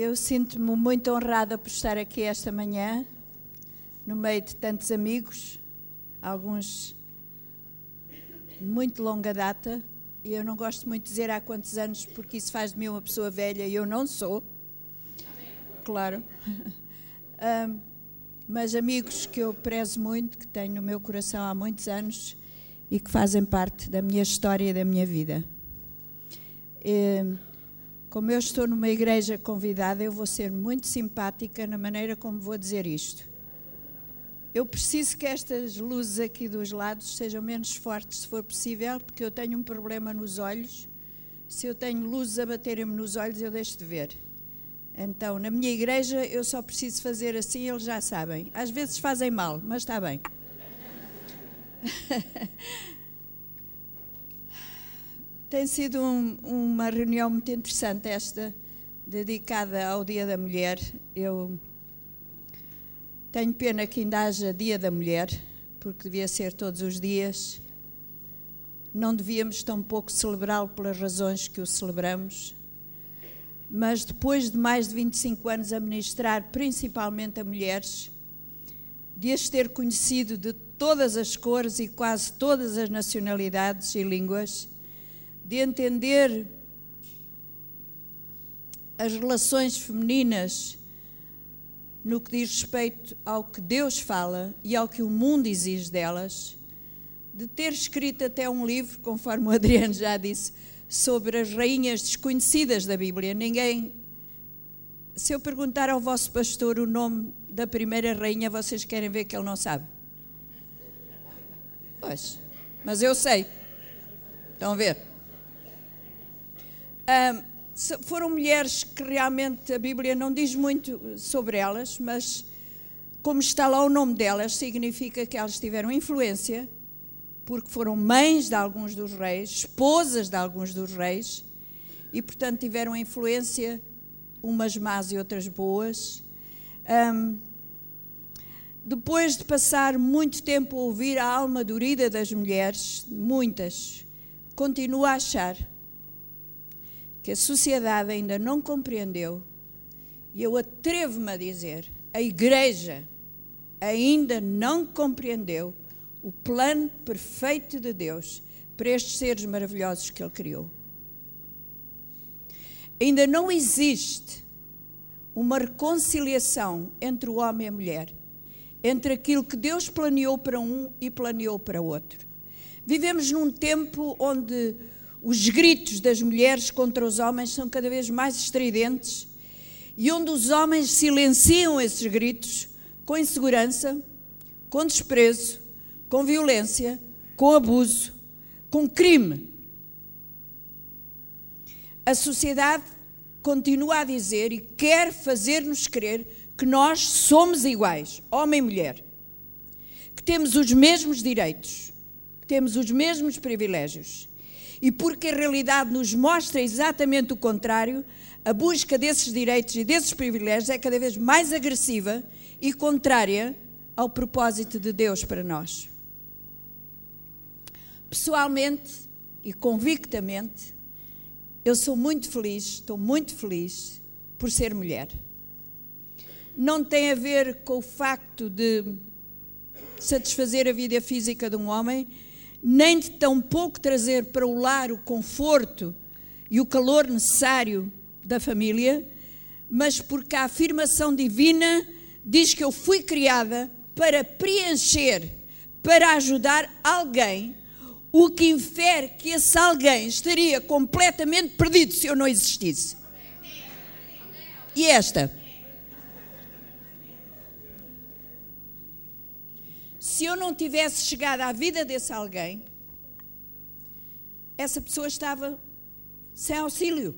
Eu sinto-me muito honrada por estar aqui esta manhã, no meio de tantos amigos, alguns muito longa data, e eu não gosto muito de dizer há quantos anos, porque isso faz de mim uma pessoa velha e eu não sou. Claro. um, mas amigos que eu prezo muito, que tenho no meu coração há muitos anos e que fazem parte da minha história e da minha vida. E, como eu estou numa igreja convidada, eu vou ser muito simpática na maneira como vou dizer isto. Eu preciso que estas luzes aqui dos lados sejam menos fortes, se for possível, porque eu tenho um problema nos olhos. Se eu tenho luzes a baterem-me nos olhos, eu deixo de ver. Então, na minha igreja, eu só preciso fazer assim, eles já sabem. Às vezes fazem mal, mas está bem. Tem sido um, uma reunião muito interessante esta, dedicada ao Dia da Mulher. Eu tenho pena que ainda haja Dia da Mulher, porque devia ser todos os dias. Não devíamos tão pouco celebrá-lo pelas razões que o celebramos. Mas depois de mais de 25 anos a ministrar principalmente a mulheres, de as ter conhecido de todas as cores e quase todas as nacionalidades e línguas, de entender as relações femininas no que diz respeito ao que Deus fala e ao que o mundo exige delas, de ter escrito até um livro, conforme o Adriano já disse, sobre as rainhas desconhecidas da Bíblia. Ninguém. Se eu perguntar ao vosso pastor o nome da primeira rainha, vocês querem ver que ele não sabe? Pois, mas eu sei. Estão a ver? Foram mulheres que realmente a Bíblia não diz muito sobre elas, mas como está lá o nome delas, significa que elas tiveram influência, porque foram mães de alguns dos reis, esposas de alguns dos reis, e portanto tiveram influência, umas más e outras boas. Um, depois de passar muito tempo a ouvir a alma dorida das mulheres, muitas, continuo a achar que a sociedade ainda não compreendeu, e eu atrevo-me a dizer, a Igreja ainda não compreendeu o plano perfeito de Deus para estes seres maravilhosos que Ele criou. Ainda não existe uma reconciliação entre o homem e a mulher, entre aquilo que Deus planeou para um e planeou para outro. Vivemos num tempo onde os gritos das mulheres contra os homens são cada vez mais estridentes e onde os homens silenciam esses gritos com insegurança, com desprezo, com violência, com abuso, com crime. A sociedade continua a dizer e quer fazer-nos crer que nós somos iguais, homem e mulher, que temos os mesmos direitos, que temos os mesmos privilégios e porque a realidade nos mostra exatamente o contrário, a busca desses direitos e desses privilégios é cada vez mais agressiva e contrária ao propósito de Deus para nós. Pessoalmente e convictamente, eu sou muito feliz, estou muito feliz por ser mulher. Não tem a ver com o facto de satisfazer a vida física de um homem, nem de tão pouco trazer para o lar o conforto e o calor necessário da família, mas porque a afirmação divina diz que eu fui criada para preencher, para ajudar alguém, o que infere que esse alguém estaria completamente perdido se eu não existisse. E esta? Se eu não tivesse chegado à vida desse alguém, essa pessoa estava sem auxílio.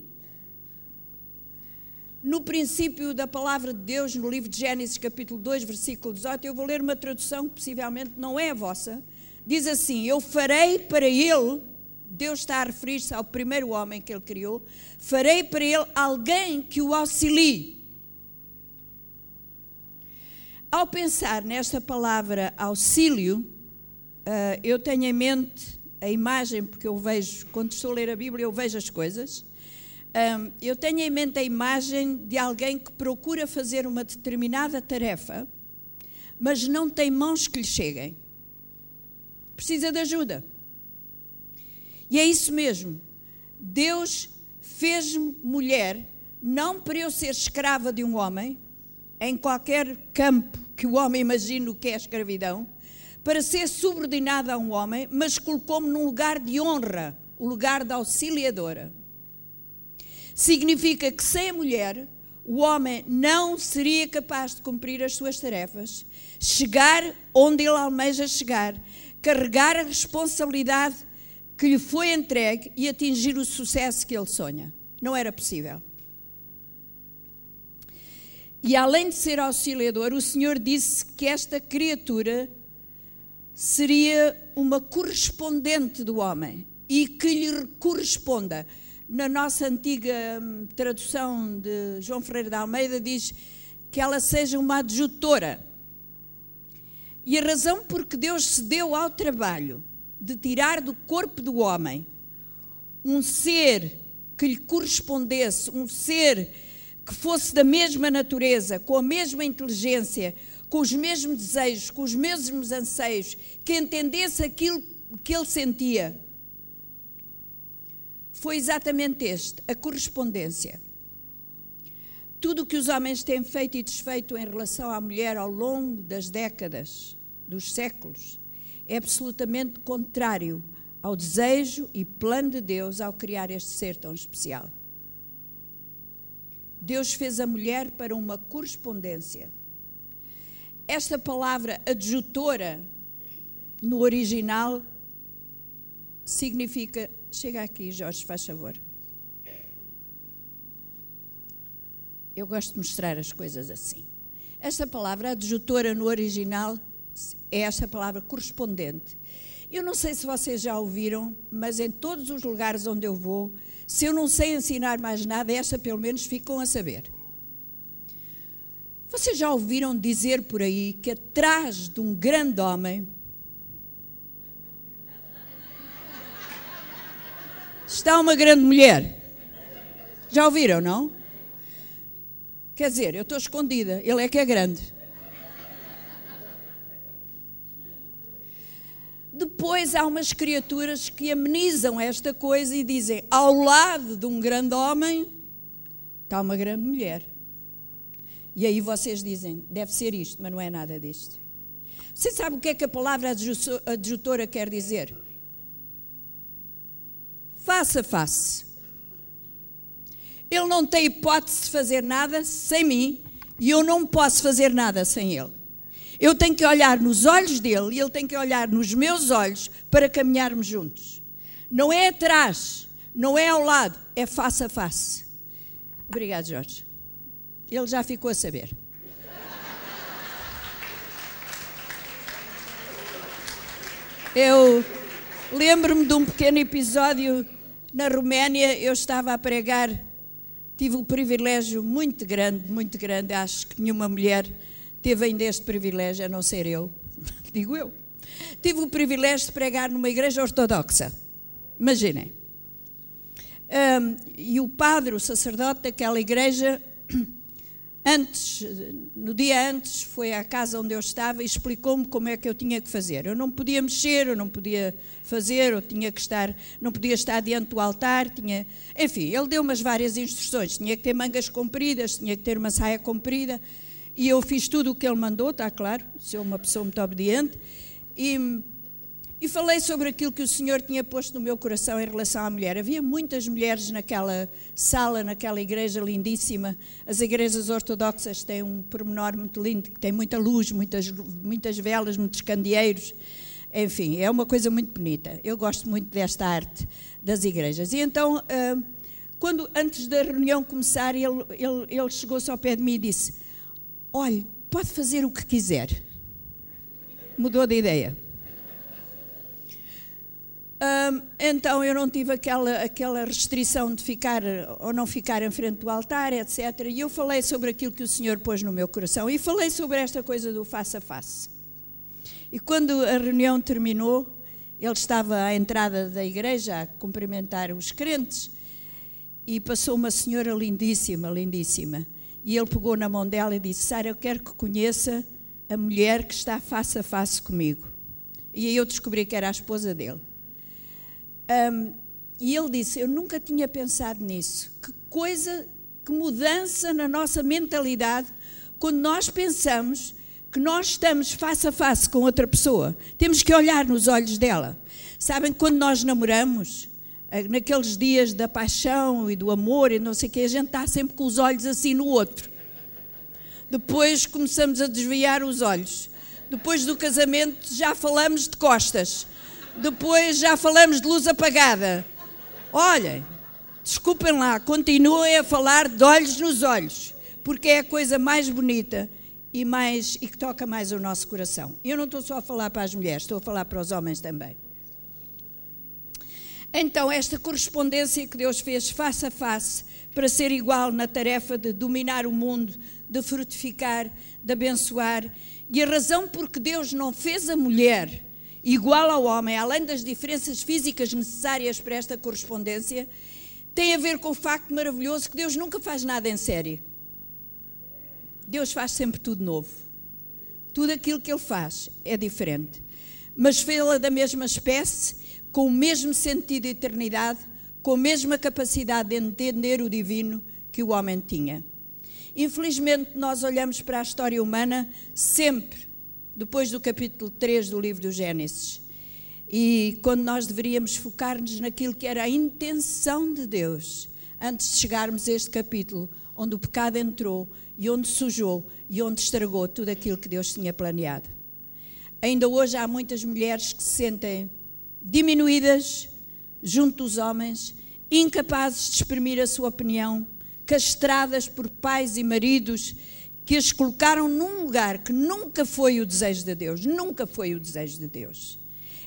No princípio da palavra de Deus, no livro de Gênesis, capítulo 2, versículo 18, eu vou ler uma tradução que possivelmente não é a vossa. Diz assim: Eu farei para ele, Deus está a referir-se ao primeiro homem que ele criou, farei para ele alguém que o auxilie ao pensar nesta palavra auxílio, uh, eu tenho em mente a imagem, porque eu vejo, quando estou a ler a Bíblia, eu vejo as coisas. Um, eu tenho em mente a imagem de alguém que procura fazer uma determinada tarefa, mas não tem mãos que lhe cheguem. Precisa de ajuda. E é isso mesmo. Deus fez-me mulher não para eu ser escrava de um homem, em qualquer campo que o homem imagine o que é a escravidão, para ser subordinada a um homem, mas colocou-me num lugar de honra, o lugar da auxiliadora. Significa que sem a mulher, o homem não seria capaz de cumprir as suas tarefas, chegar onde ele almeja chegar, carregar a responsabilidade que lhe foi entregue e atingir o sucesso que ele sonha. Não era possível. E além de ser auxiliador, o Senhor disse que esta criatura seria uma correspondente do homem e que lhe corresponda. Na nossa antiga hum, tradução de João Ferreira da Almeida diz que ela seja uma adjutora. E a razão porque Deus se deu ao trabalho de tirar do corpo do homem um ser que lhe correspondesse, um ser que fosse da mesma natureza, com a mesma inteligência, com os mesmos desejos, com os mesmos anseios, que entendesse aquilo que ele sentia. Foi exatamente este, a correspondência. Tudo o que os homens têm feito e desfeito em relação à mulher ao longo das décadas, dos séculos, é absolutamente contrário ao desejo e plano de Deus ao criar este ser tão especial. Deus fez a mulher para uma correspondência. Esta palavra adjutora, no original, significa. Chega aqui, Jorge, faz favor. Eu gosto de mostrar as coisas assim. Esta palavra adjutora no original é esta palavra correspondente. Eu não sei se vocês já ouviram, mas em todos os lugares onde eu vou, se eu não sei ensinar mais nada, esta pelo menos ficam a saber. Vocês já ouviram dizer por aí que atrás de um grande homem está uma grande mulher? Já ouviram, não? Quer dizer, eu estou escondida, ele é que é grande. Depois há umas criaturas que amenizam esta coisa e dizem: ao lado de um grande homem está uma grande mulher. E aí vocês dizem: deve ser isto, mas não é nada disto. Você sabe o que é que a palavra adjutora quer dizer? Face a face. Ele não tem hipótese de fazer nada sem mim e eu não posso fazer nada sem ele. Eu tenho que olhar nos olhos dele e ele tem que olhar nos meus olhos para caminharmos juntos. Não é atrás, não é ao lado, é face a face. Obrigado, Jorge. Ele já ficou a saber. Eu lembro-me de um pequeno episódio na Roménia. Eu estava a pregar, tive um privilégio muito grande, muito grande. Acho que nenhuma mulher teve ainda este privilégio, a não ser eu, digo eu. Tive o privilégio de pregar numa igreja ortodoxa. Imaginem. Um, e o padre, o sacerdote daquela igreja, antes, no dia antes, foi à casa onde eu estava e explicou-me como é que eu tinha que fazer. Eu não podia mexer, eu não podia fazer, eu tinha que estar, não podia estar diante do altar, tinha, enfim, ele deu umas várias instruções. Tinha que ter mangas compridas, tinha que ter uma saia comprida. E eu fiz tudo o que ele mandou, está claro, sou uma pessoa muito obediente. E, e falei sobre aquilo que o Senhor tinha posto no meu coração em relação à mulher. Havia muitas mulheres naquela sala, naquela igreja lindíssima. As igrejas ortodoxas têm um pormenor muito lindo, que tem muita luz, muitas, muitas velas, muitos candeeiros. Enfim, é uma coisa muito bonita. Eu gosto muito desta arte das igrejas. E então, ah, quando antes da reunião começar, ele, ele, ele chegou-se ao pé de mim e disse: olhe, pode fazer o que quiser. Mudou de ideia. então eu não tive aquela, aquela restrição de ficar ou não ficar em frente do altar, etc. E eu falei sobre aquilo que o Senhor pôs no meu coração e falei sobre esta coisa do face a face. E quando a reunião terminou, ele estava à entrada da igreja a cumprimentar os crentes e passou uma senhora lindíssima, lindíssima. E ele pegou na mão dela e disse: Sara, eu quero que conheça a mulher que está face a face comigo. E aí eu descobri que era a esposa dele. Um, e ele disse: Eu nunca tinha pensado nisso. Que coisa, que mudança na nossa mentalidade quando nós pensamos que nós estamos face a face com outra pessoa. Temos que olhar nos olhos dela. Sabem, quando nós namoramos, naqueles dias da paixão e do amor e não sei o que, a gente está sempre com os olhos assim no outro. Depois começamos a desviar os olhos. Depois do casamento já falamos de costas. Depois já falamos de luz apagada. Olhem, desculpem lá, continuem a falar de olhos nos olhos, porque é a coisa mais bonita e, mais, e que toca mais o nosso coração. Eu não estou só a falar para as mulheres, estou a falar para os homens também. Então, esta correspondência que Deus fez face a face para ser igual na tarefa de dominar o mundo, de frutificar, de abençoar, e a razão por que Deus não fez a mulher igual ao homem, além das diferenças físicas necessárias para esta correspondência, tem a ver com o facto maravilhoso que Deus nunca faz nada em série. Deus faz sempre tudo novo. Tudo aquilo que Ele faz é diferente. Mas fê-la da mesma espécie, com o mesmo sentido de eternidade, com a mesma capacidade de entender o divino que o homem tinha. Infelizmente, nós olhamos para a história humana sempre depois do capítulo 3 do livro do Gênesis. E quando nós deveríamos focar-nos naquilo que era a intenção de Deus, antes de chegarmos a este capítulo, onde o pecado entrou e onde sujou e onde estragou tudo aquilo que Deus tinha planeado. Ainda hoje há muitas mulheres que se sentem diminuídas junto dos homens, incapazes de exprimir a sua opinião, castradas por pais e maridos que as colocaram num lugar que nunca foi o desejo de Deus, nunca foi o desejo de Deus.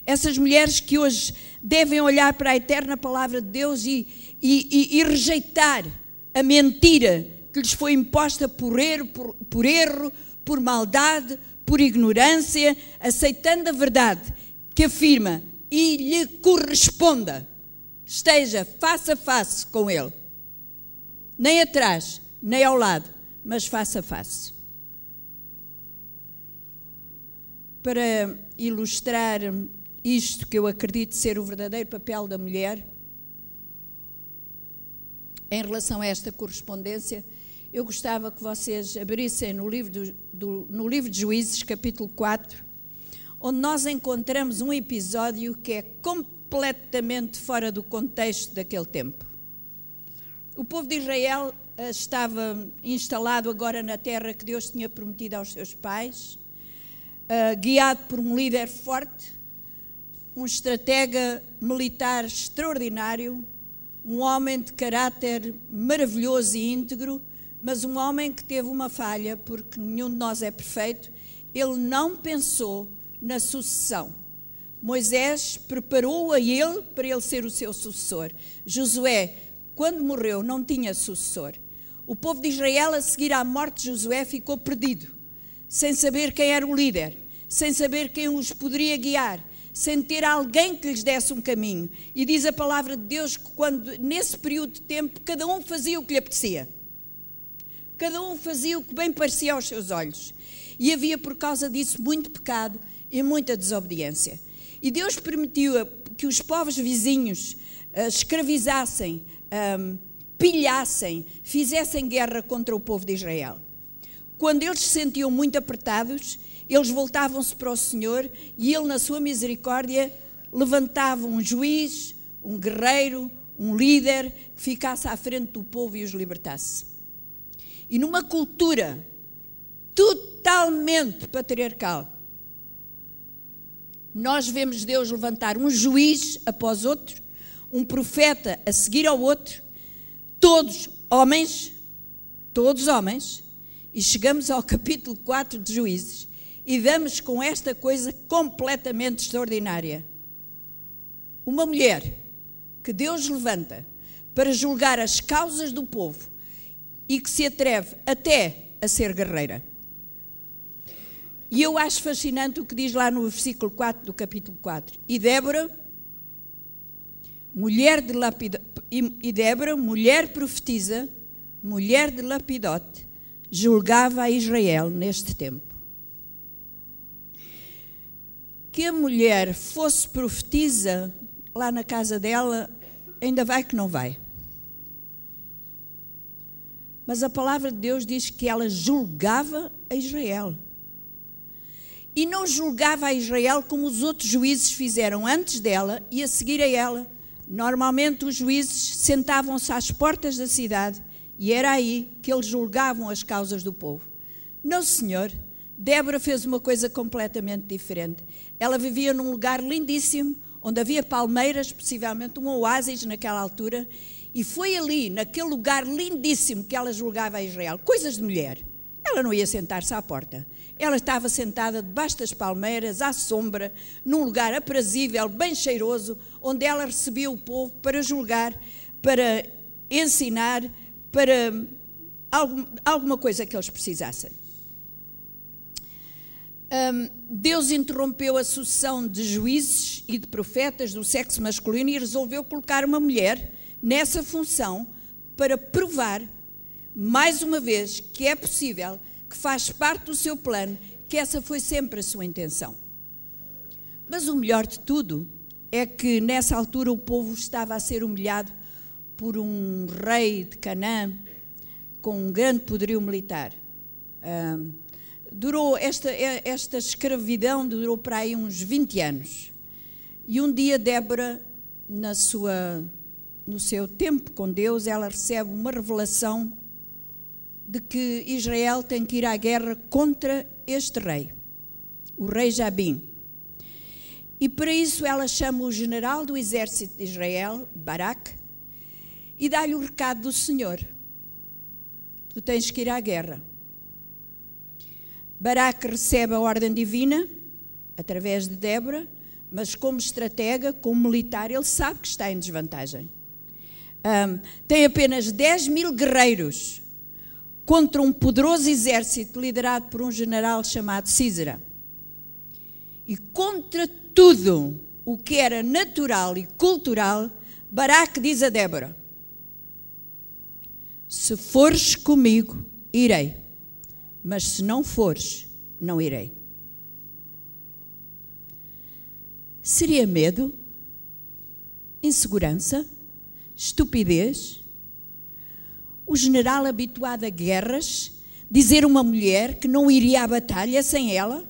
Essas mulheres que hoje devem olhar para a eterna palavra de Deus e, e, e, e rejeitar a mentira que lhes foi imposta por erro, por, por erro, por maldade, por ignorância, aceitando a verdade que afirma e lhe corresponda, esteja face a face com Ele, nem atrás, nem ao lado, mas face a face. Para ilustrar isto que eu acredito ser o verdadeiro papel da mulher, em relação a esta correspondência, eu gostava que vocês abrissem no livro, do, do, no livro de Juízes, capítulo 4, onde nós encontramos um episódio que é completamente fora do contexto daquele tempo. O povo de Israel eh, estava instalado agora na terra que Deus tinha prometido aos seus pais, uh, guiado por um líder forte, um estratega militar extraordinário, um homem de caráter maravilhoso e íntegro, mas um homem que teve uma falha, porque nenhum de nós é perfeito, ele não pensou na sucessão. Moisés preparou a ele para ele ser o seu sucessor. Josué, quando morreu, não tinha sucessor. O povo de Israel, a seguir à morte de Josué, ficou perdido, sem saber quem era o líder, sem saber quem os poderia guiar, sem ter alguém que lhes desse um caminho. E diz a palavra de Deus que quando nesse período de tempo cada um fazia o que lhe apetecia. Cada um fazia o que bem parecia aos seus olhos. E havia por causa disso muito pecado e muita desobediência. E Deus permitiu que os povos vizinhos uh, escravizassem um, pilhassem, fizessem guerra contra o povo de Israel. Quando eles se sentiam muito apertados, eles voltavam-se para o Senhor e Ele, na sua misericórdia, levantava um juiz, um guerreiro, um líder que ficasse à frente do povo e os libertasse. E numa cultura totalmente patriarcal, nós vemos Deus levantar um juiz após outro, um profeta a seguir ao outro, todos homens, todos homens, e chegamos ao capítulo 4 de Juízes e damos com esta coisa completamente extraordinária. Uma mulher que Deus levanta para julgar as causas do povo e que se atreve até a ser guerreira. E eu acho fascinante o que diz lá no versículo 4 do capítulo 4. E Débora mulher de e Débora, mulher profetiza, mulher de Lapidote, julgava a Israel neste tempo. Que a mulher fosse profetiza lá na casa dela, ainda vai que não vai. Mas a palavra de Deus diz que ela julgava a Israel. E não julgava a Israel como os outros juízes fizeram antes dela e a seguir a ela. Normalmente os juízes sentavam-se às portas da cidade e era aí que eles julgavam as causas do povo. Não, senhor. Débora fez uma coisa completamente diferente. Ela vivia num lugar lindíssimo, onde havia palmeiras, possivelmente um oásis naquela altura, e foi ali, naquele lugar lindíssimo, que ela julgava a Israel. Coisas de mulher. Ela não ia sentar-se à porta. Ela estava sentada debaixo das palmeiras, à sombra, num lugar aprazível, bem cheiroso, onde ela recebia o povo para julgar, para ensinar, para alguma coisa que eles precisassem. Um, Deus interrompeu a sucessão de juízes e de profetas do sexo masculino e resolveu colocar uma mulher nessa função para provar, mais uma vez, que é possível, que faz parte do seu plano, que essa foi sempre a sua intenção. Mas o melhor de tudo é que nessa altura o povo estava a ser humilhado por um rei de Canaã com um grande poderio militar. Um, durou esta, esta escravidão durou para aí uns 20 anos. E um dia Débora, na sua, no seu tempo com Deus, ela recebe uma revelação de que Israel tem que ir à guerra contra este rei, o rei Jabim. E para isso ela chama o general do exército de Israel, Barak, e dá-lhe o recado do Senhor. Tu tens que ir à guerra. Baraque recebe a ordem divina, através de Débora, mas como estratega, como militar, ele sabe que está em desvantagem. Um, tem apenas 10 mil guerreiros contra um poderoso exército liderado por um general chamado Císara. E contra tudo o que era natural e cultural, Baraque diz a Débora: Se fores comigo, irei mas se não fores, não irei. Seria medo? Insegurança? Estupidez? O general habituado a guerras dizer uma mulher que não iria à batalha sem ela?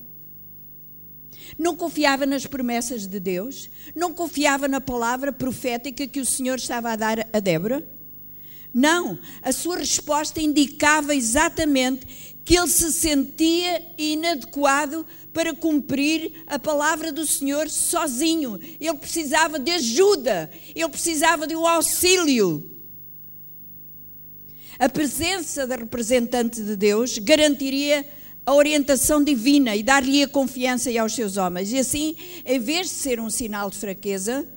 Não confiava nas promessas de Deus? Não confiava na palavra profética que o Senhor estava a dar a Débora? Não, a sua resposta indicava exatamente que ele se sentia inadequado para cumprir a palavra do Senhor sozinho. Ele precisava de ajuda, ele precisava de um auxílio. A presença da representante de Deus garantiria a orientação divina e dar-lhe a confiança aos seus homens. E assim, em vez de ser um sinal de fraqueza,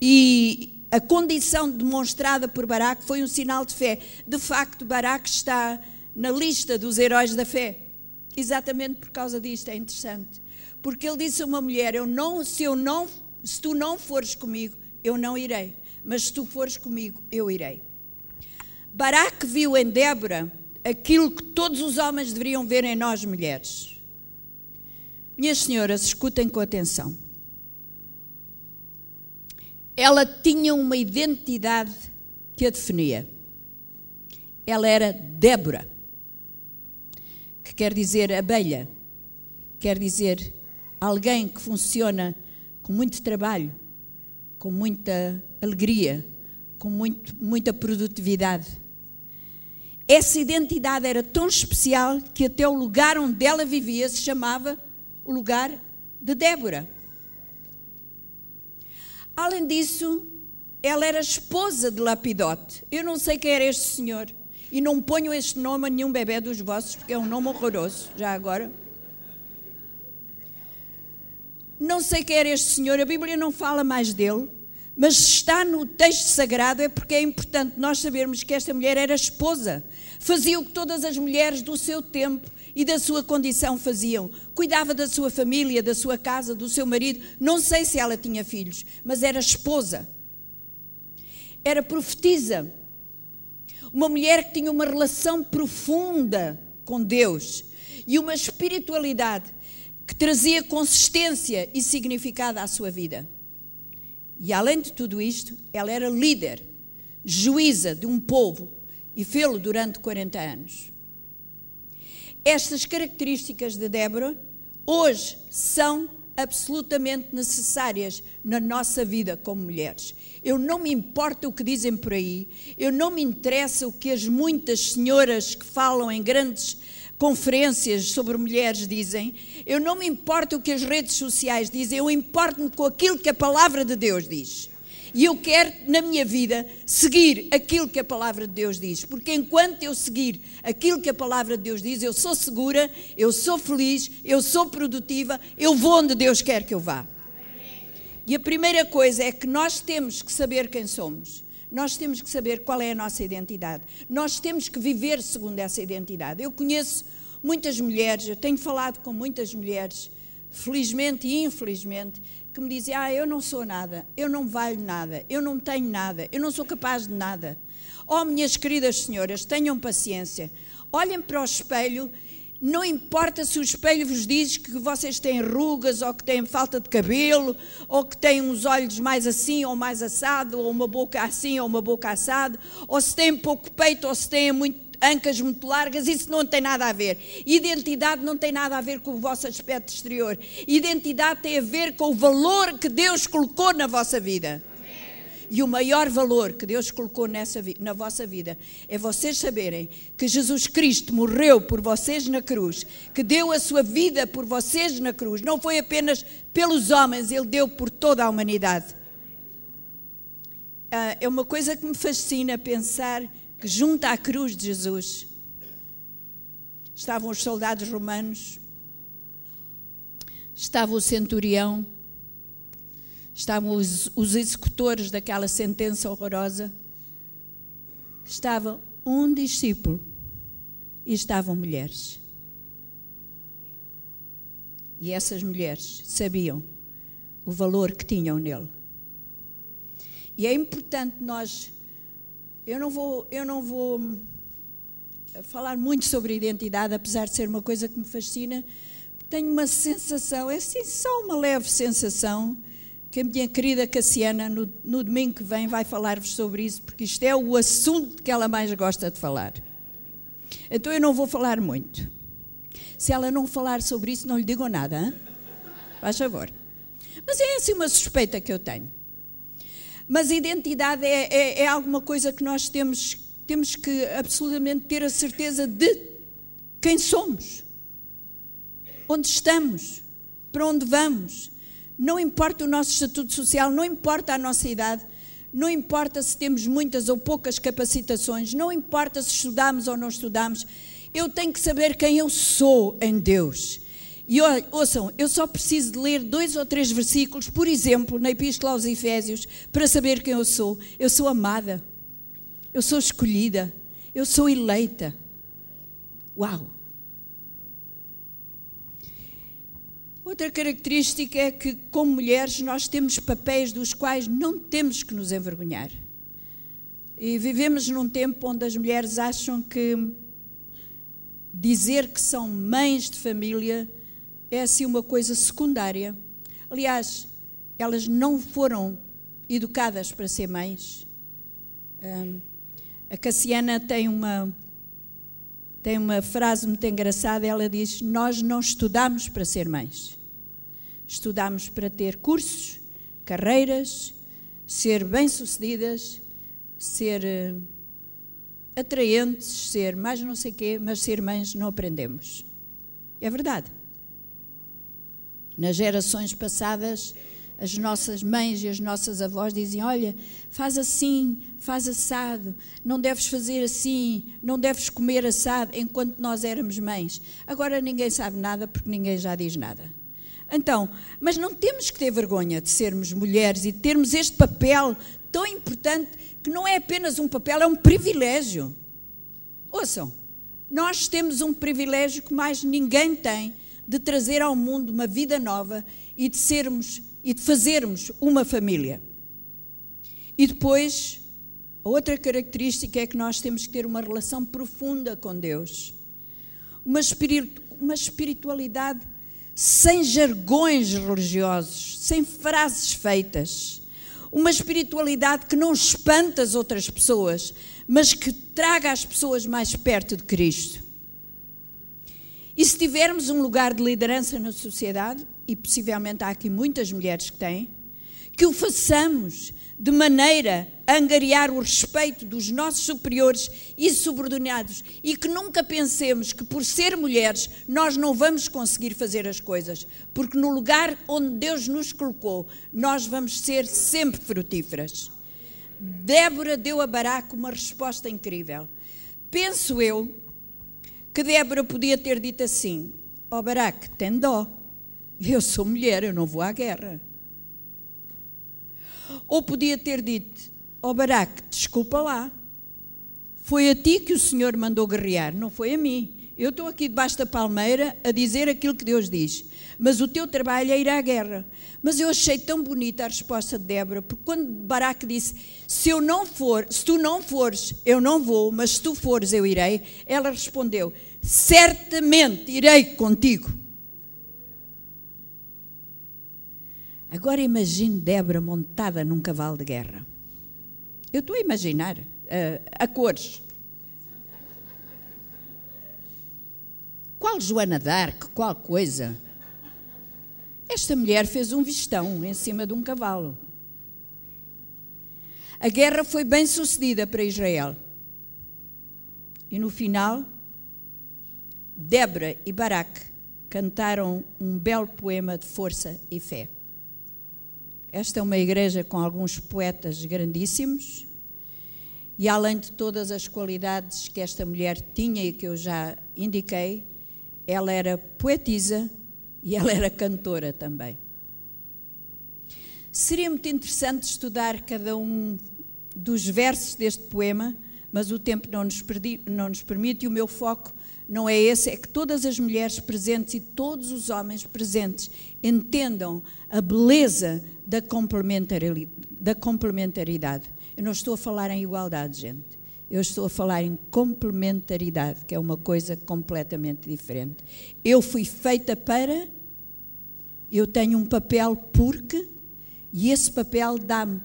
e a condição demonstrada por Baraque foi um sinal de fé. De facto, Baraque está na lista dos heróis da fé. Exatamente por causa disto, é interessante. Porque ele disse a uma mulher: eu não, se, eu não, se tu não fores comigo, eu não irei. Mas se tu fores comigo, eu irei. Baraque viu em Débora aquilo que todos os homens deveriam ver em nós mulheres. Minhas senhoras, escutem com atenção. Ela tinha uma identidade que a definia. Ela era Débora que quer dizer abelha, quer dizer alguém que funciona com muito trabalho, com muita alegria, com muito, muita produtividade. Essa identidade era tão especial que até o lugar onde ela vivia se chamava o lugar de Débora. Além disso, ela era esposa de Lapidote. Eu não sei quem era este senhor. E não ponho este nome a nenhum bebê dos vossos, porque é um nome horroroso, já agora. Não sei quem era este senhor, a Bíblia não fala mais dele, mas está no texto sagrado é porque é importante nós sabermos que esta mulher era esposa. Fazia o que todas as mulheres do seu tempo e da sua condição faziam. Cuidava da sua família, da sua casa, do seu marido. Não sei se ela tinha filhos, mas era esposa. era profetisa. Uma mulher que tinha uma relação profunda com Deus e uma espiritualidade que trazia consistência e significado à sua vida. E além de tudo isto, ela era líder, juíza de um povo e fê-lo durante 40 anos. Estas características de Débora hoje são absolutamente necessárias na nossa vida como mulheres. Eu não me importa o que dizem por aí, eu não me interessa o que as muitas senhoras que falam em grandes conferências sobre mulheres dizem, eu não me importa o que as redes sociais dizem, eu importo-me com aquilo que a palavra de Deus diz. E eu quero, na minha vida, seguir aquilo que a palavra de Deus diz. Porque enquanto eu seguir aquilo que a palavra de Deus diz, eu sou segura, eu sou feliz, eu sou produtiva, eu vou onde Deus quer que eu vá. E a primeira coisa é que nós temos que saber quem somos. Nós temos que saber qual é a nossa identidade. Nós temos que viver segundo essa identidade. Eu conheço muitas mulheres, eu tenho falado com muitas mulheres, felizmente e infelizmente, que me dizem: Ah, eu não sou nada, eu não valho nada, eu não tenho nada, eu não sou capaz de nada. Oh, minhas queridas senhoras, tenham paciência. Olhem para o espelho, não importa se o espelho vos diz que vocês têm rugas, ou que têm falta de cabelo, ou que têm uns olhos mais assim ou mais assado, ou uma boca assim ou uma boca assada, ou se têm pouco peito ou se têm muito ancas muito largas, isso não tem nada a ver. Identidade não tem nada a ver com o vosso aspecto exterior. Identidade tem a ver com o valor que Deus colocou na vossa vida. E o maior valor que Deus colocou nessa, na vossa vida é vocês saberem que Jesus Cristo morreu por vocês na cruz, que deu a sua vida por vocês na cruz. Não foi apenas pelos homens, Ele deu por toda a humanidade. Ah, é uma coisa que me fascina pensar que junto à cruz de Jesus estavam os soldados romanos, estava o centurião, estavam os, os executores daquela sentença horrorosa, estava um discípulo e estavam mulheres. E essas mulheres sabiam o valor que tinham nele. E é importante nós eu não vou, eu não vou falar muito sobre identidade, apesar de ser uma coisa que me fascina. Tenho uma sensação, é assim só uma leve sensação, que a minha querida Cassiana, no, no domingo que vem, vai falar-vos sobre isso, porque isto é o assunto que ela mais gosta de falar. Então eu não vou falar muito. Se ela não falar sobre isso, não lhe digam nada, hein? faz favor. Mas é assim uma suspeita que eu tenho. Mas identidade é, é, é alguma coisa que nós temos, temos que absolutamente ter a certeza de quem somos, onde estamos, para onde vamos. Não importa o nosso estatuto social, não importa a nossa idade, não importa se temos muitas ou poucas capacitações, não importa se estudamos ou não estudamos, eu tenho que saber quem eu sou em Deus. E ouçam, eu só preciso de ler dois ou três versículos, por exemplo, na Epístola aos Efésios, para saber quem eu sou. Eu sou amada, eu sou escolhida, eu sou eleita. Uau! Outra característica é que, como mulheres, nós temos papéis dos quais não temos que nos envergonhar. E vivemos num tempo onde as mulheres acham que dizer que são mães de família é assim uma coisa secundária. Aliás, elas não foram educadas para ser mães. Um, a Cassiana tem uma tem uma frase muito engraçada. Ela diz: Nós não estudamos para ser mães, estudamos para ter cursos, carreiras, ser bem-sucedidas, ser uh, atraentes, ser mais não sei quê, mas ser mães não aprendemos. É verdade. Nas gerações passadas, as nossas mães e as nossas avós diziam: Olha, faz assim, faz assado, não deves fazer assim, não deves comer assado, enquanto nós éramos mães. Agora ninguém sabe nada porque ninguém já diz nada. Então, mas não temos que ter vergonha de sermos mulheres e termos este papel tão importante que não é apenas um papel, é um privilégio. Ouçam, nós temos um privilégio que mais ninguém tem de trazer ao mundo uma vida nova e de sermos e de fazermos uma família. E depois A outra característica é que nós temos que ter uma relação profunda com Deus. Uma, espiritu uma espiritualidade sem jargões religiosos, sem frases feitas. Uma espiritualidade que não espanta as outras pessoas, mas que traga as pessoas mais perto de Cristo. E se tivermos um lugar de liderança na sociedade, e possivelmente há aqui muitas mulheres que têm, que o façamos de maneira a angariar o respeito dos nossos superiores e subordinados e que nunca pensemos que por ser mulheres nós não vamos conseguir fazer as coisas, porque no lugar onde Deus nos colocou, nós vamos ser sempre frutíferas. Débora deu a Baraque uma resposta incrível. Penso eu que Débora podia ter dito assim: Ó oh, Baraque, tem dó. Eu sou mulher, eu não vou à guerra. Ou podia ter dito: Ó oh, Baraque, desculpa lá. Foi a ti que o Senhor mandou guerrear, não foi a mim. Eu estou aqui debaixo da palmeira a dizer aquilo que Deus diz. Mas o teu trabalho é ir à guerra. Mas eu achei tão bonita a resposta de Débora, porque quando Baraque disse: Se eu não for, se tu não fores, eu não vou, mas se tu fores, eu irei. Ela respondeu: Certamente irei contigo. Agora imagine Débora montada num cavalo de guerra. Eu estou a imaginar, uh, a cores. Qual Joana d'Arc, qual coisa? Esta mulher fez um vistão em cima de um cavalo. A guerra foi bem sucedida para Israel. E no final, Débora e Baraque cantaram um belo poema de força e fé. Esta é uma igreja com alguns poetas grandíssimos e, além de todas as qualidades que esta mulher tinha e que eu já indiquei, ela era poetisa e ela era cantora também. Seria muito interessante estudar cada um dos versos deste poema, mas o tempo não nos, perdi, não nos permite e o meu foco não é esse, é que todas as mulheres presentes e todos os homens presentes entendam a beleza da complementaridade. Da complementaridade. Eu não estou a falar em igualdade, gente. Eu estou a falar em complementaridade, que é uma coisa completamente diferente. Eu fui feita para, eu tenho um papel porque, e esse papel dá-me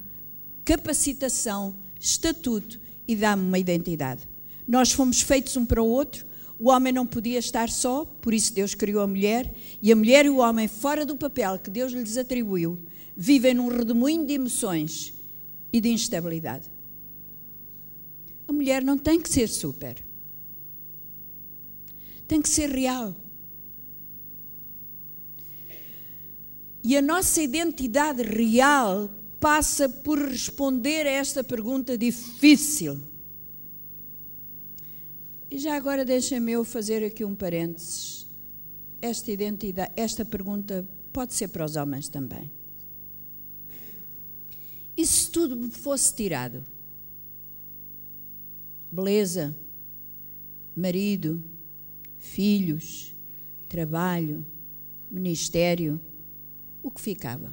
capacitação, estatuto e dá-me uma identidade. Nós fomos feitos um para o outro, o homem não podia estar só, por isso Deus criou a mulher, e a mulher e o homem, fora do papel que Deus lhes atribuiu, vivem num redemoinho de emoções e de instabilidade. A mulher não tem que ser super. Tem que ser real. E a nossa identidade real passa por responder a esta pergunta difícil. E já agora deixem-me eu fazer aqui um parênteses. Esta identidade, esta pergunta pode ser para os homens também. E se tudo me fosse tirado? Beleza, marido, filhos, trabalho, ministério, o que ficava?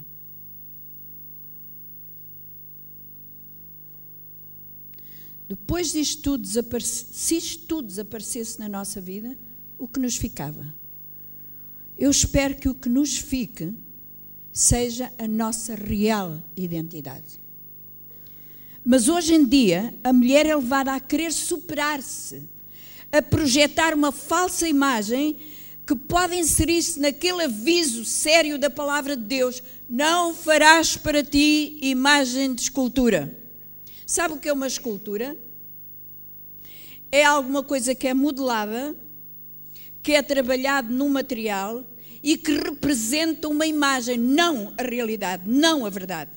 Depois disto tudo se isto tudo desaparecesse na nossa vida, o que nos ficava? Eu espero que o que nos fique seja a nossa real identidade. Mas hoje em dia, a mulher é levada a querer superar-se, a projetar uma falsa imagem que pode inserir-se naquele aviso sério da palavra de Deus: não farás para ti imagem de escultura. Sabe o que é uma escultura? É alguma coisa que é modelada, que é trabalhado num material e que representa uma imagem, não a realidade, não a verdade.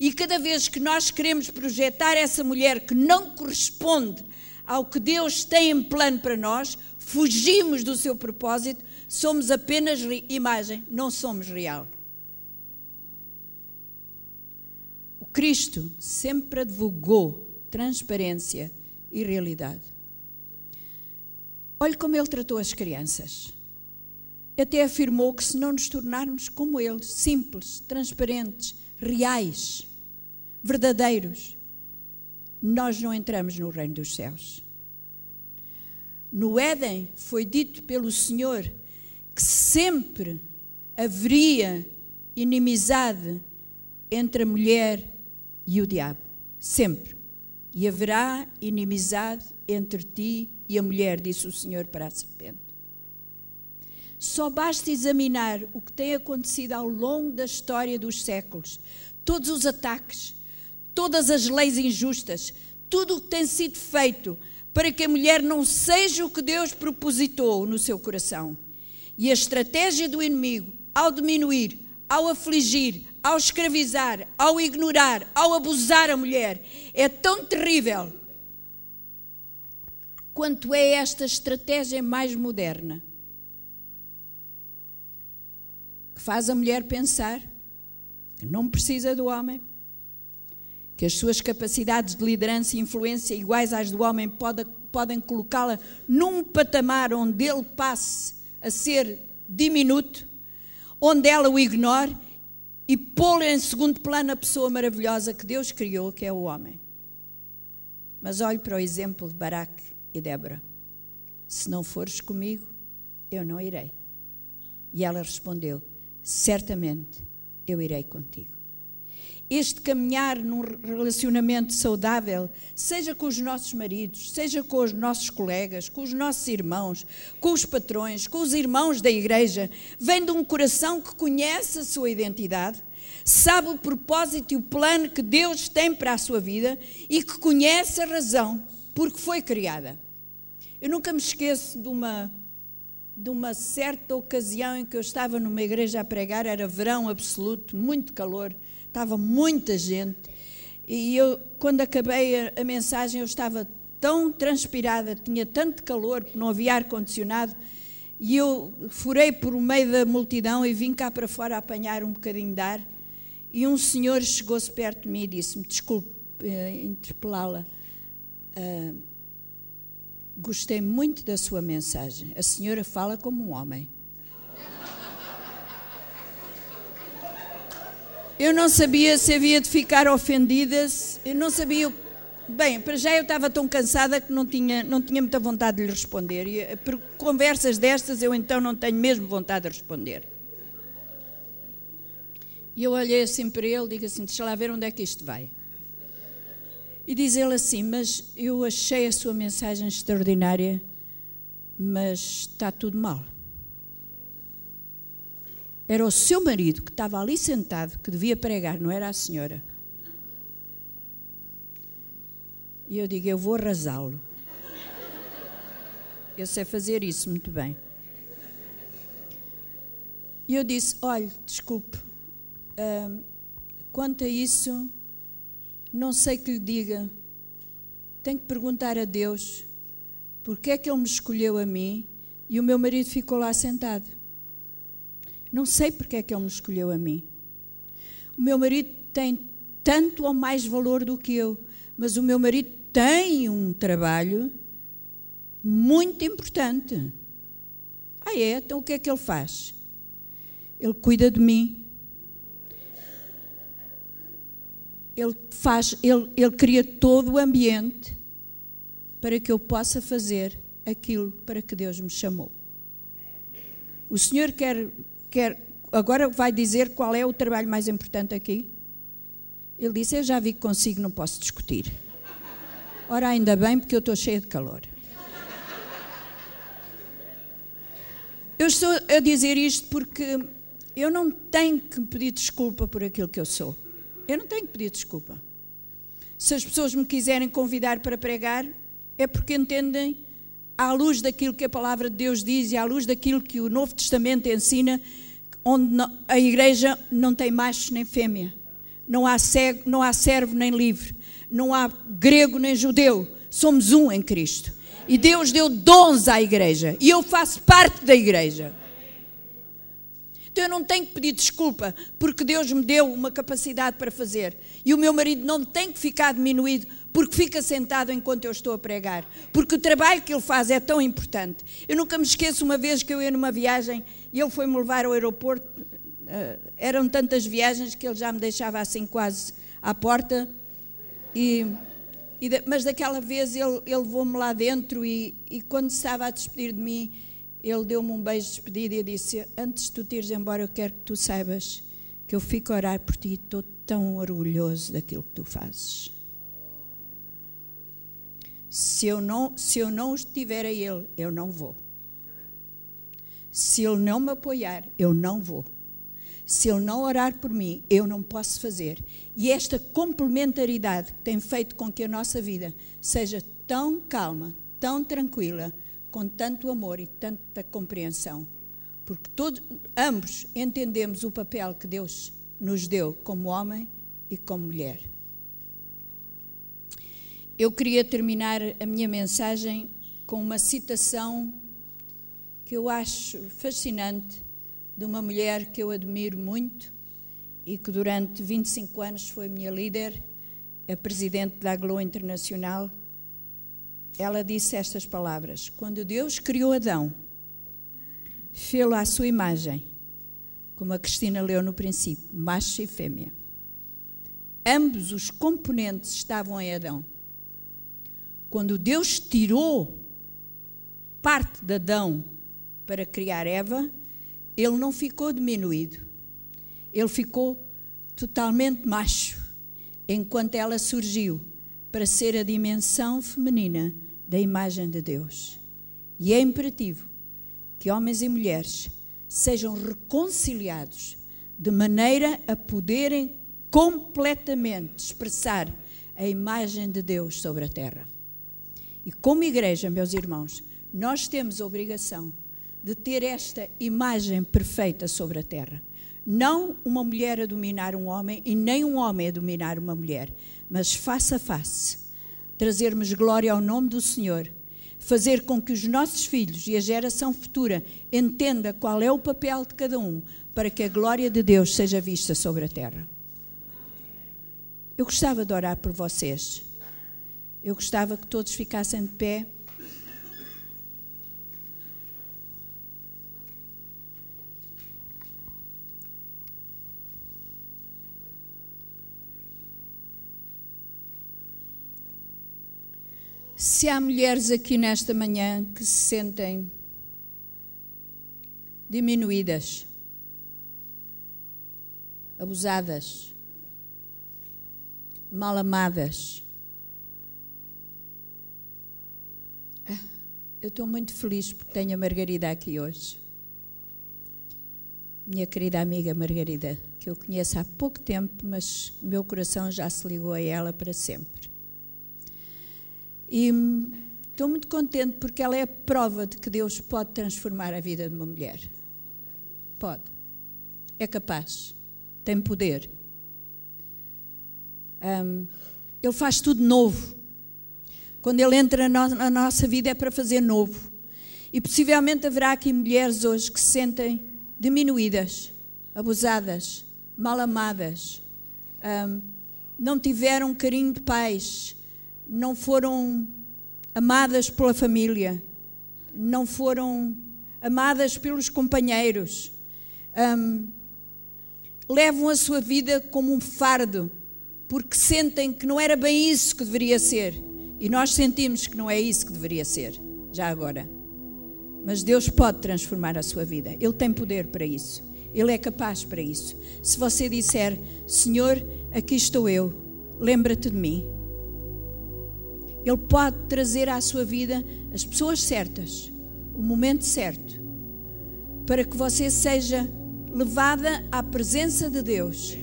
E cada vez que nós queremos projetar essa mulher que não corresponde ao que Deus tem em plano para nós, fugimos do seu propósito, somos apenas imagem, não somos real. Cristo sempre advogou transparência e realidade. Olhe como ele tratou as crianças. Até afirmou que se não nos tornarmos como ele, simples, transparentes, reais, verdadeiros, nós não entramos no reino dos céus. No Éden foi dito pelo Senhor que sempre haveria inimizade entre a mulher e o diabo. Sempre. E haverá inimizade entre ti e a mulher, disse o Senhor para a serpente. Só basta examinar o que tem acontecido ao longo da história dos séculos, todos os ataques, todas as leis injustas, tudo o que tem sido feito para que a mulher não seja o que Deus propositou no seu coração. E a estratégia do inimigo, ao diminuir, ao afligir, ao escravizar, ao ignorar, ao abusar a mulher, é tão terrível quanto é esta estratégia mais moderna. Que faz a mulher pensar que não precisa do homem, que as suas capacidades de liderança e influência iguais às do homem pode, podem colocá-la num patamar onde ele passe a ser diminuto, onde ela o ignore e pô-lo em segundo plano a pessoa maravilhosa que Deus criou, que é o homem. Mas olhe para o exemplo de Baraque e Débora. Se não fores comigo, eu não irei. E ela respondeu: Certamente eu irei contigo. Este caminhar num relacionamento saudável, seja com os nossos maridos, seja com os nossos colegas, com os nossos irmãos, com os patrões, com os irmãos da igreja, vem de um coração que conhece a sua identidade, sabe o propósito e o plano que Deus tem para a sua vida e que conhece a razão porque foi criada. Eu nunca me esqueço de uma de uma certa ocasião em que eu estava numa igreja a pregar, era verão absoluto, muito calor, estava muita gente, e eu, quando acabei a, a mensagem, eu estava tão transpirada, tinha tanto calor, não havia ar-condicionado, e eu furei por meio da multidão e vim cá para fora apanhar um bocadinho de ar, e um senhor chegou-se perto de mim e disse-me, desculpe eh, interpelá-la, uh, Gostei muito da sua mensagem. A senhora fala como um homem. Eu não sabia se havia de ficar ofendidas, eu não sabia. Bem, para já eu estava tão cansada que não tinha, não tinha muita vontade de lhe responder. E, eh, por conversas destas eu então não tenho mesmo vontade de responder. E eu olhei assim para ele e digo assim: deixa lá ver onde é que isto vai. E diz ele assim: Mas eu achei a sua mensagem extraordinária, mas está tudo mal. Era o seu marido que estava ali sentado que devia pregar, não era a senhora. E eu digo: Eu vou arrasá-lo. Eu sei fazer isso muito bem. E eu disse: Olha, desculpe, uh, quanto a isso, não sei que lhe diga. Tenho que perguntar a Deus porque é que Ele me escolheu a mim e o meu marido ficou lá sentado. Não sei porque é que Ele me escolheu a mim. O meu marido tem tanto ou mais valor do que eu, mas o meu marido tem um trabalho muito importante. Ah, é? Então o que é que ele faz? Ele cuida de mim, Ele faz, ele, ele cria todo o ambiente para que eu possa fazer aquilo para que Deus me chamou. O Senhor quer, quer agora vai dizer qual é o trabalho mais importante aqui. Ele disse: Eu já vi que consigo, não posso discutir. Ora, ainda bem, porque eu estou cheia de calor. Eu estou a dizer isto porque eu não tenho que pedir desculpa por aquilo que eu sou. Eu não tenho que pedir desculpa. Se as pessoas me quiserem convidar para pregar, é porque entendem, à luz daquilo que a palavra de Deus diz e à luz daquilo que o Novo Testamento ensina, onde a igreja não tem macho nem fêmea, não há cego, não há servo nem livre, não há grego nem judeu, somos um em Cristo. E Deus deu dons à igreja, e eu faço parte da igreja. Então eu não tenho que pedir desculpa porque Deus me deu uma capacidade para fazer. E o meu marido não tem que ficar diminuído porque fica sentado enquanto eu estou a pregar. Porque o trabalho que ele faz é tão importante. Eu nunca me esqueço uma vez que eu ia numa viagem e ele foi-me levar ao aeroporto. Uh, eram tantas viagens que ele já me deixava assim quase à porta. E, de, mas daquela vez ele, ele levou-me lá dentro e, e quando estava a despedir de mim, ele deu-me um beijo de despedida e disse: Antes de tu ires embora, eu quero que tu saibas que eu fico a orar por ti e estou tão orgulhoso daquilo que tu fazes. Se eu não, se eu não estiver a ele, eu não vou. Se ele não me apoiar, eu não vou. Se ele não orar por mim, eu não posso fazer. E esta complementaridade tem feito com que a nossa vida seja tão calma, tão tranquila, com tanto amor e tanta compreensão. Porque todos, ambos entendemos o papel que Deus nos deu como homem e como mulher. Eu queria terminar a minha mensagem com uma citação que eu acho fascinante de uma mulher que eu admiro muito e que durante 25 anos foi minha líder, a presidente da Aglo Internacional. Ela disse estas palavras: Quando Deus criou Adão, fê-lo à sua imagem, como a Cristina leu no princípio, macho e fêmea. Ambos os componentes estavam em Adão. Quando Deus tirou parte de Adão para criar Eva, ele não ficou diminuído. Ele ficou totalmente macho, enquanto ela surgiu para ser a dimensão feminina da imagem de Deus. E é imperativo que homens e mulheres sejam reconciliados de maneira a poderem completamente expressar a imagem de Deus sobre a terra. E como igreja, meus irmãos, nós temos a obrigação de ter esta imagem perfeita sobre a terra. Não uma mulher a dominar um homem e nem um homem a dominar uma mulher, mas face a face. Trazermos glória ao nome do Senhor, fazer com que os nossos filhos e a geração futura entenda qual é o papel de cada um para que a glória de Deus seja vista sobre a terra. Eu gostava de orar por vocês. Eu gostava que todos ficassem de pé. Se há mulheres aqui nesta manhã que se sentem diminuídas, abusadas, mal amadas, ah, eu estou muito feliz porque tenho a Margarida aqui hoje. Minha querida amiga Margarida, que eu conheço há pouco tempo, mas meu coração já se ligou a ela para sempre. E estou muito contente porque ela é a prova de que Deus pode transformar a vida de uma mulher. Pode. É capaz. Tem poder. Um, ele faz tudo novo. Quando ele entra na, na nossa vida é para fazer novo. E possivelmente haverá aqui mulheres hoje que se sentem diminuídas, abusadas, mal amadas, um, não tiveram carinho de pais, não foram amadas pela família, não foram amadas pelos companheiros, um, levam a sua vida como um fardo, porque sentem que não era bem isso que deveria ser. E nós sentimos que não é isso que deveria ser, já agora. Mas Deus pode transformar a sua vida, Ele tem poder para isso, Ele é capaz para isso. Se você disser, Senhor, aqui estou eu, lembra-te de mim ele pode trazer à sua vida as pessoas certas, o momento certo, para que você seja levada à presença de Deus,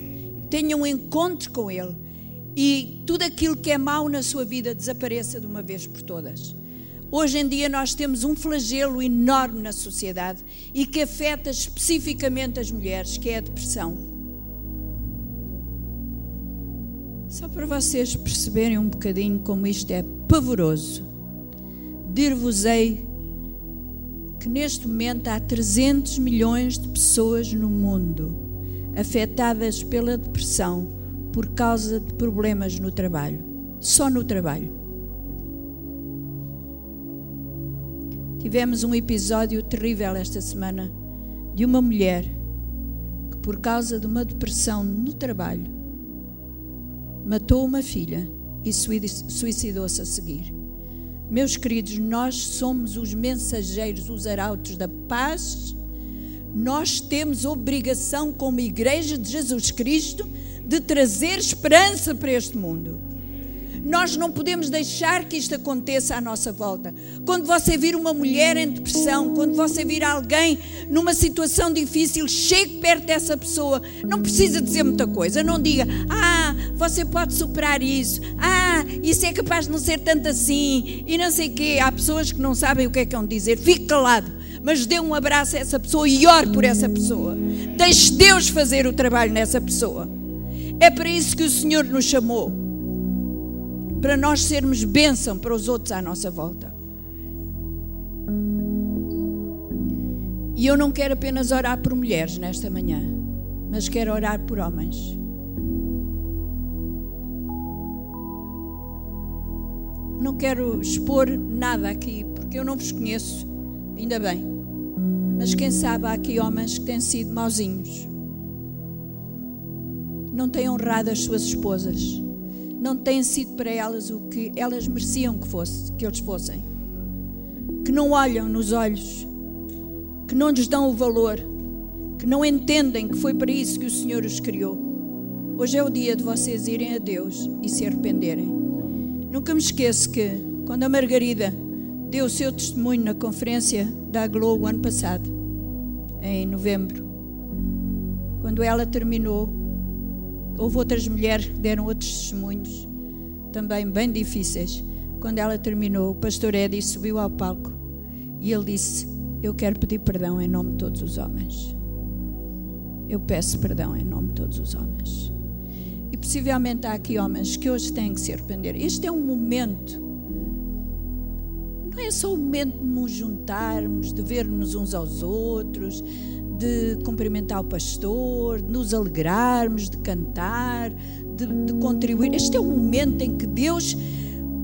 tenha um encontro com Ele e tudo aquilo que é mau na sua vida desapareça de uma vez por todas. Hoje em dia nós temos um flagelo enorme na sociedade e que afeta especificamente as mulheres, que é a depressão. Só para vocês perceberem um bocadinho como isto é pavoroso, dir-vos-ei que neste momento há 300 milhões de pessoas no mundo afetadas pela depressão por causa de problemas no trabalho. Só no trabalho. Tivemos um episódio terrível esta semana de uma mulher que, por causa de uma depressão no trabalho, matou uma filha e suicidou-se a seguir. Meus queridos, nós somos os mensageiros, os arautos da paz. Nós temos obrigação, como Igreja de Jesus Cristo, de trazer esperança para este mundo. Nós não podemos deixar que isto aconteça à nossa volta. Quando você vir uma mulher em depressão, quando você vir alguém numa situação difícil, chegue perto dessa pessoa. Não precisa dizer muita coisa. Não diga, ah, você pode superar isso. Ah, isso é capaz de não ser tanto assim. E não sei o quê. Há pessoas que não sabem o que é que vão dizer. Fique calado. Mas dê um abraço a essa pessoa e ore por essa pessoa. Deixe Deus fazer o trabalho nessa pessoa. É para isso que o Senhor nos chamou para nós sermos bênção para os outros à nossa volta. E eu não quero apenas orar por mulheres nesta manhã, mas quero orar por homens. Não quero expor nada aqui, porque eu não vos conheço, ainda bem. Mas quem sabe há aqui homens que têm sido mauzinhos. Não têm honrado as suas esposas não têm sido para elas o que elas mereciam que fosse, que eles fossem. Que não olham nos olhos, que não lhes dão o valor, que não entendem que foi para isso que o Senhor os criou. Hoje é o dia de vocês irem a Deus e se arrependerem. Nunca me esqueço que quando a Margarida deu o seu testemunho na conferência da Globo ano passado, em novembro, quando ela terminou, Houve outras mulheres que deram outros testemunhos, também bem difíceis. Quando ela terminou, o pastor Eddie subiu ao palco e ele disse: Eu quero pedir perdão em nome de todos os homens. Eu peço perdão em nome de todos os homens. E possivelmente há aqui homens que hoje têm que se arrepender. Este é um momento. Não é só o momento de nos juntarmos, de vermos uns aos outros, de cumprimentar o pastor, de nos alegrarmos, de cantar, de, de contribuir. Este é o momento em que Deus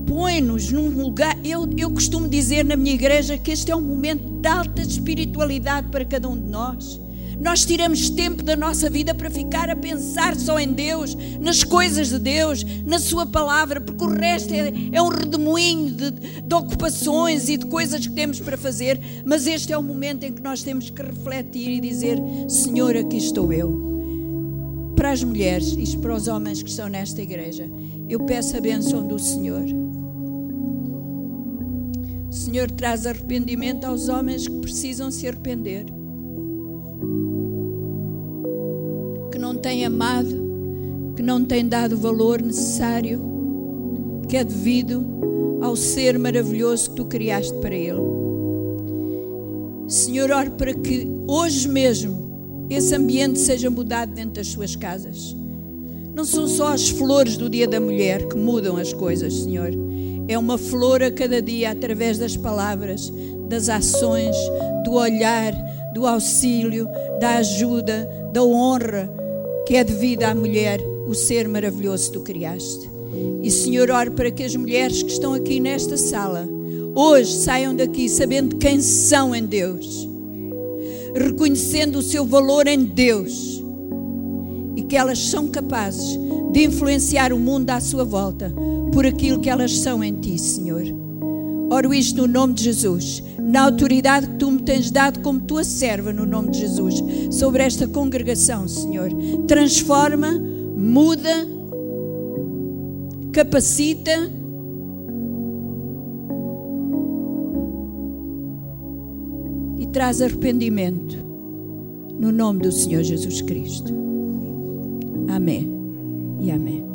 põe-nos num lugar. Eu, eu costumo dizer na minha igreja que este é um momento de alta espiritualidade para cada um de nós. Nós tiramos tempo da nossa vida para ficar a pensar só em Deus, nas coisas de Deus, na Sua palavra, porque o resto é, é um redemoinho de, de ocupações e de coisas que temos para fazer. Mas este é o momento em que nós temos que refletir e dizer: Senhor, aqui estou eu. Para as mulheres e para os homens que estão nesta igreja, eu peço a bênção do Senhor. O Senhor traz arrependimento aos homens que precisam se arrepender. Tem amado, que não tem dado o valor necessário, que é devido ao ser maravilhoso que tu criaste para ele. Senhor, ore para que hoje mesmo esse ambiente seja mudado dentro das suas casas. Não são só as flores do Dia da Mulher que mudam as coisas, Senhor. É uma flor a cada dia através das palavras, das ações, do olhar, do auxílio, da ajuda, da honra, que é devida à mulher o ser maravilhoso que tu criaste. E Senhor, oro para que as mulheres que estão aqui nesta sala hoje saiam daqui sabendo quem são em Deus, reconhecendo o seu valor em Deus e que elas são capazes de influenciar o mundo à sua volta por aquilo que elas são em Ti, Senhor. Oro isto no nome de Jesus, na autoridade que tu me tens dado como tua serva, no nome de Jesus, sobre esta congregação, Senhor. Transforma, muda, capacita. E traz arrependimento, no nome do Senhor Jesus Cristo. Amém e amém.